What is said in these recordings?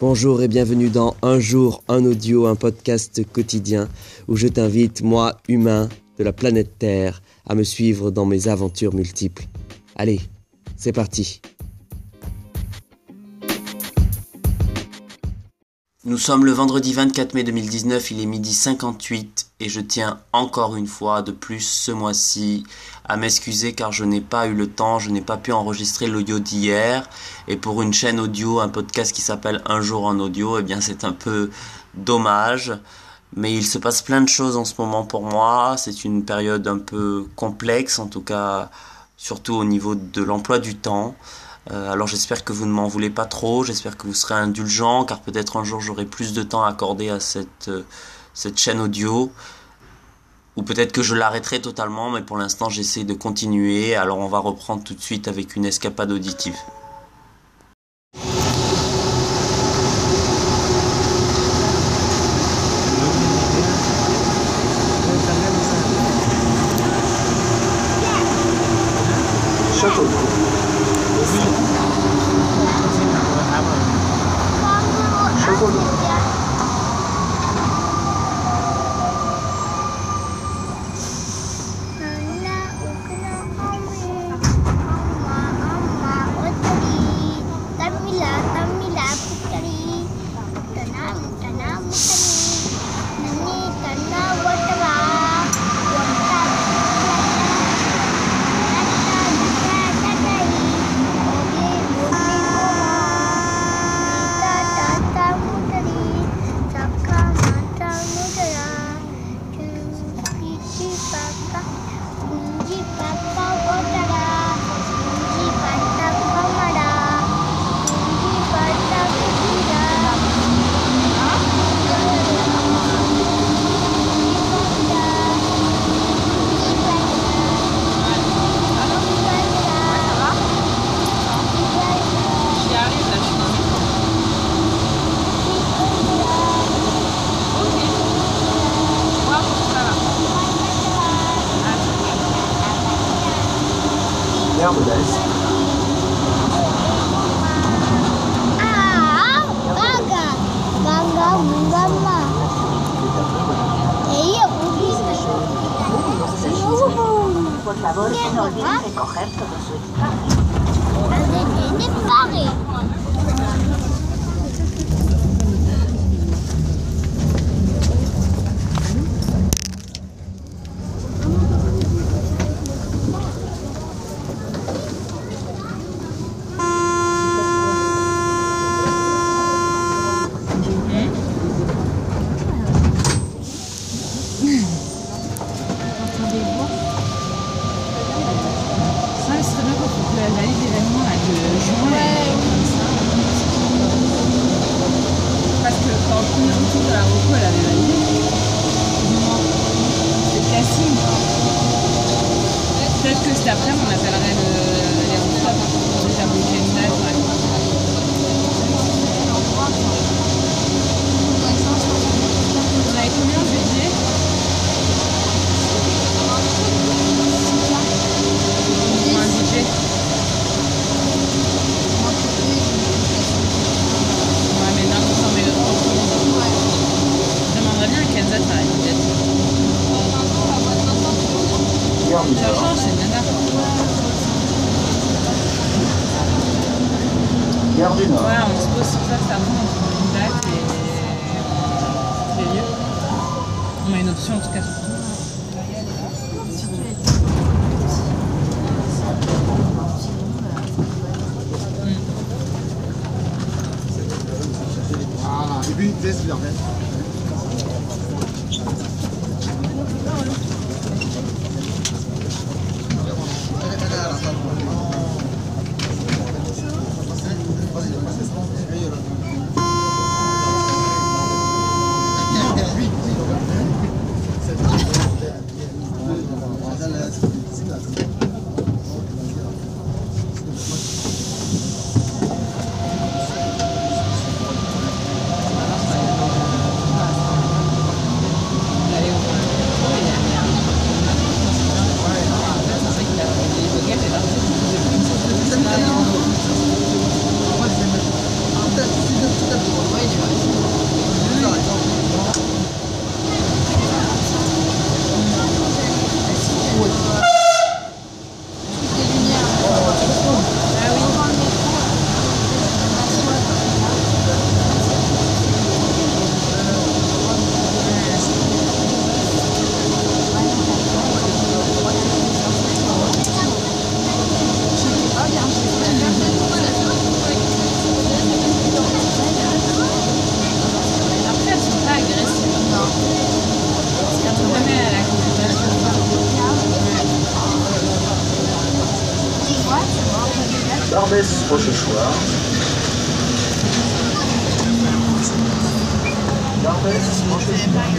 Bonjour et bienvenue dans Un jour, un audio, un podcast quotidien où je t'invite, moi, humain de la planète Terre, à me suivre dans mes aventures multiples. Allez, c'est parti. Nous sommes le vendredi 24 mai 2019, il est midi 58 et je tiens encore une fois de plus ce mois-ci à m'excuser car je n'ai pas eu le temps, je n'ai pas pu enregistrer l'audio d'hier et pour une chaîne audio, un podcast qui s'appelle Un jour en audio, eh bien c'est un peu dommage. Mais il se passe plein de choses en ce moment pour moi, c'est une période un peu complexe en tout cas surtout au niveau de l'emploi du temps. Euh, alors j'espère que vous ne m'en voulez pas trop, j'espère que vous serez indulgent, car peut-être un jour j'aurai plus de temps à accorder à cette, euh, cette chaîne audio. Ou peut-être que je l'arrêterai totalement, mais pour l'instant j'essaie de continuer. Alors on va reprendre tout de suite avec une escapade auditive. Volvió a recoger todo su equipaje. Gare du Nord. Voilà, on se pose sur ça, ça monte, on prend une date et c'est mieux. On a une option en tout cas sur. Ah, et puis, le Rochechouart. Barbès, Rochechouart.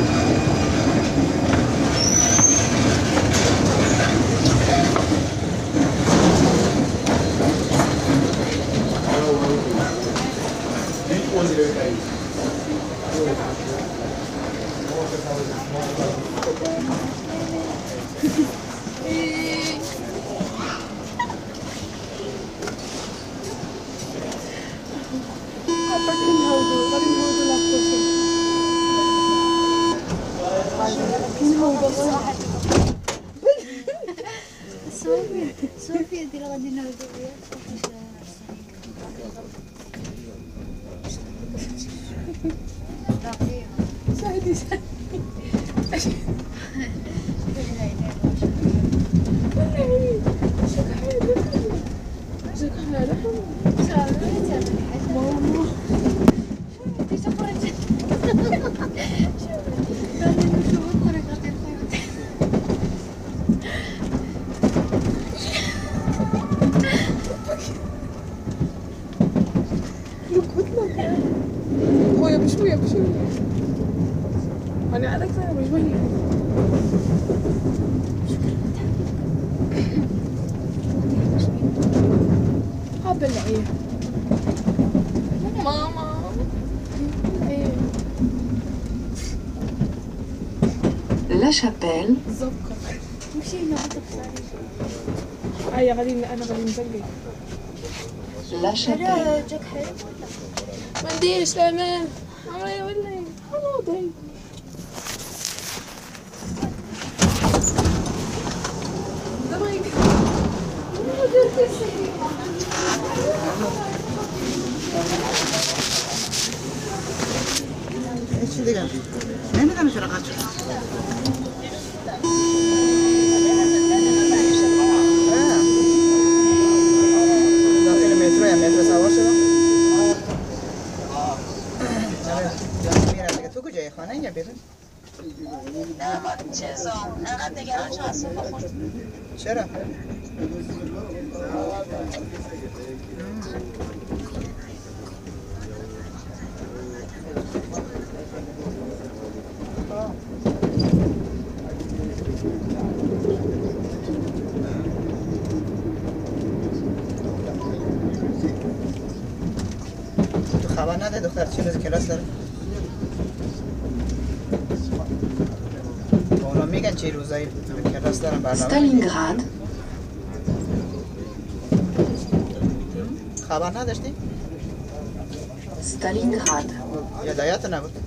Sofia, Sofia, tira a de novo. Sai disso. لا شابيل بالظبط مشينا اي غادي أنا غادي نزلقي لا شابيل جاك حلو ولا Thank you. Hiç de gelmiş. Ben de gelmiş arkadaşlar. خبر نده دختر چه روز کلاس داره؟ اونا میگن چه روزایی کلاس دارن برنامه Stalingrad, خبر نداشتی؟ هدایت نبود.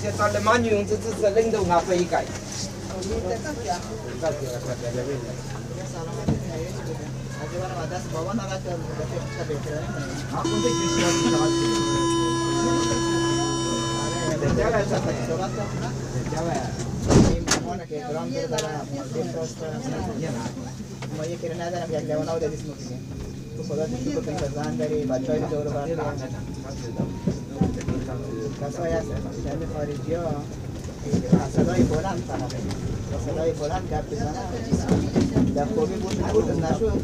现在的马牛这这这领导啊，非改。Thank you. کسای از کشورهای خارجی ها صدای بلند فقط صدای بلند گپ بزنن. در خوبی بود نبود نشد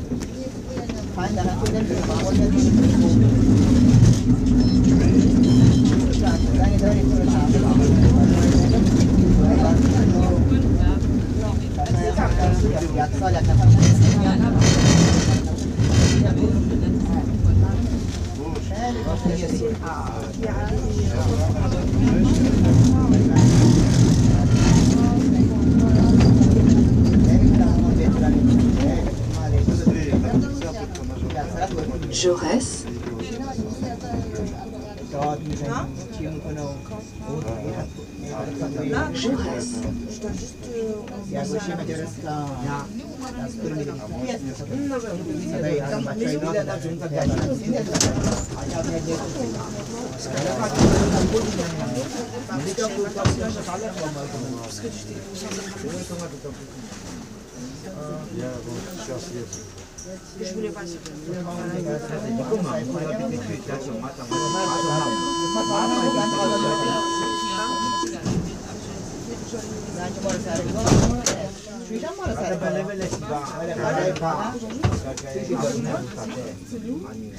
پنج دقیقه نمیشه معمول بله. یک سال یک نفر. Yeah, bon, je suis assis. Je voulais pas se Comment زنگ بالا سر شیشم بالا سر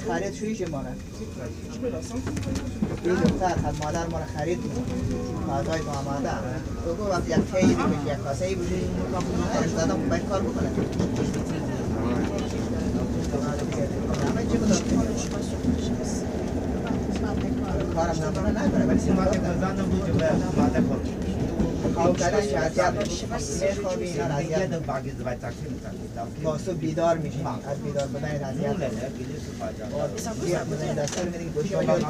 خرید شیش مانه سر خد مادر مانه خرید فضای تو آماده تو گو وقت یک کهی بکش یک کاسه ای بشه کارش دادم باید کار بکنه همه چی؟ بودم کارم نمی‌کنه نکنه ولی سیمات زنم بود که باید ماده کار رو اذیت با صبح بیدار میشی از بیدار بودن اذیت گیاه بزنی دستور میدی گوشی ها یاد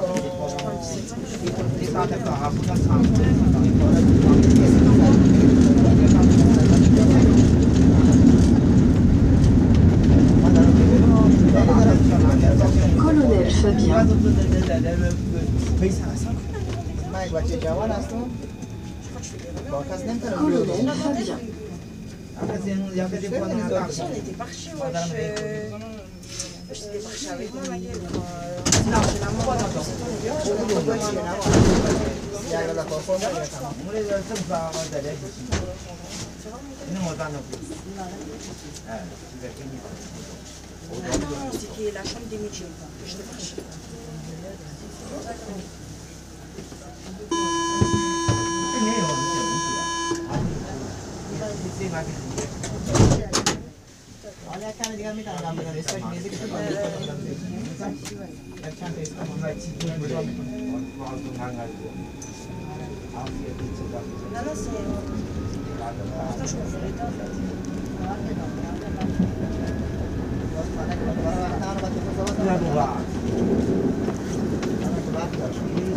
colonel Fabien, من یک بچه جوان هستم On était parchés, je... J'étais parchée avec moi, ma gueule. Non, la c'est non, c'était la chambre des métiers. J'étais parchée. Thank. 现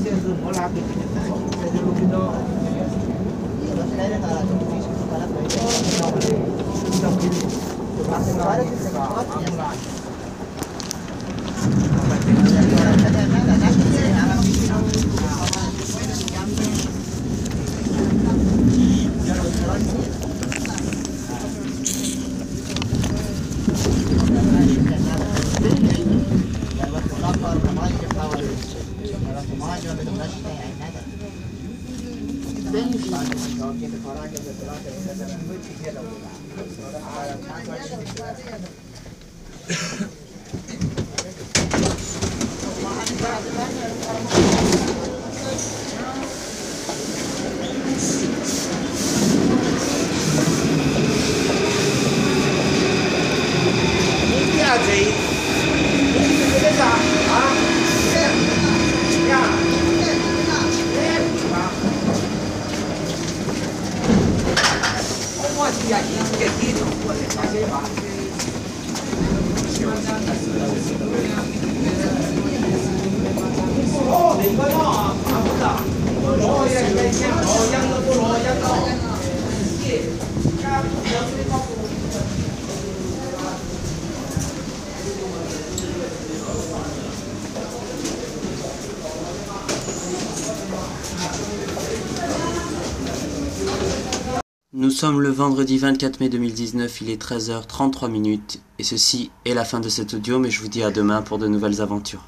在是摩拉的，现在路边都，现在是来的那种。嗯。Ben de ben de. Sommes le vendredi 24 mai 2019, il est 13h33 minutes et ceci est la fin de cet audio mais je vous dis à demain pour de nouvelles aventures.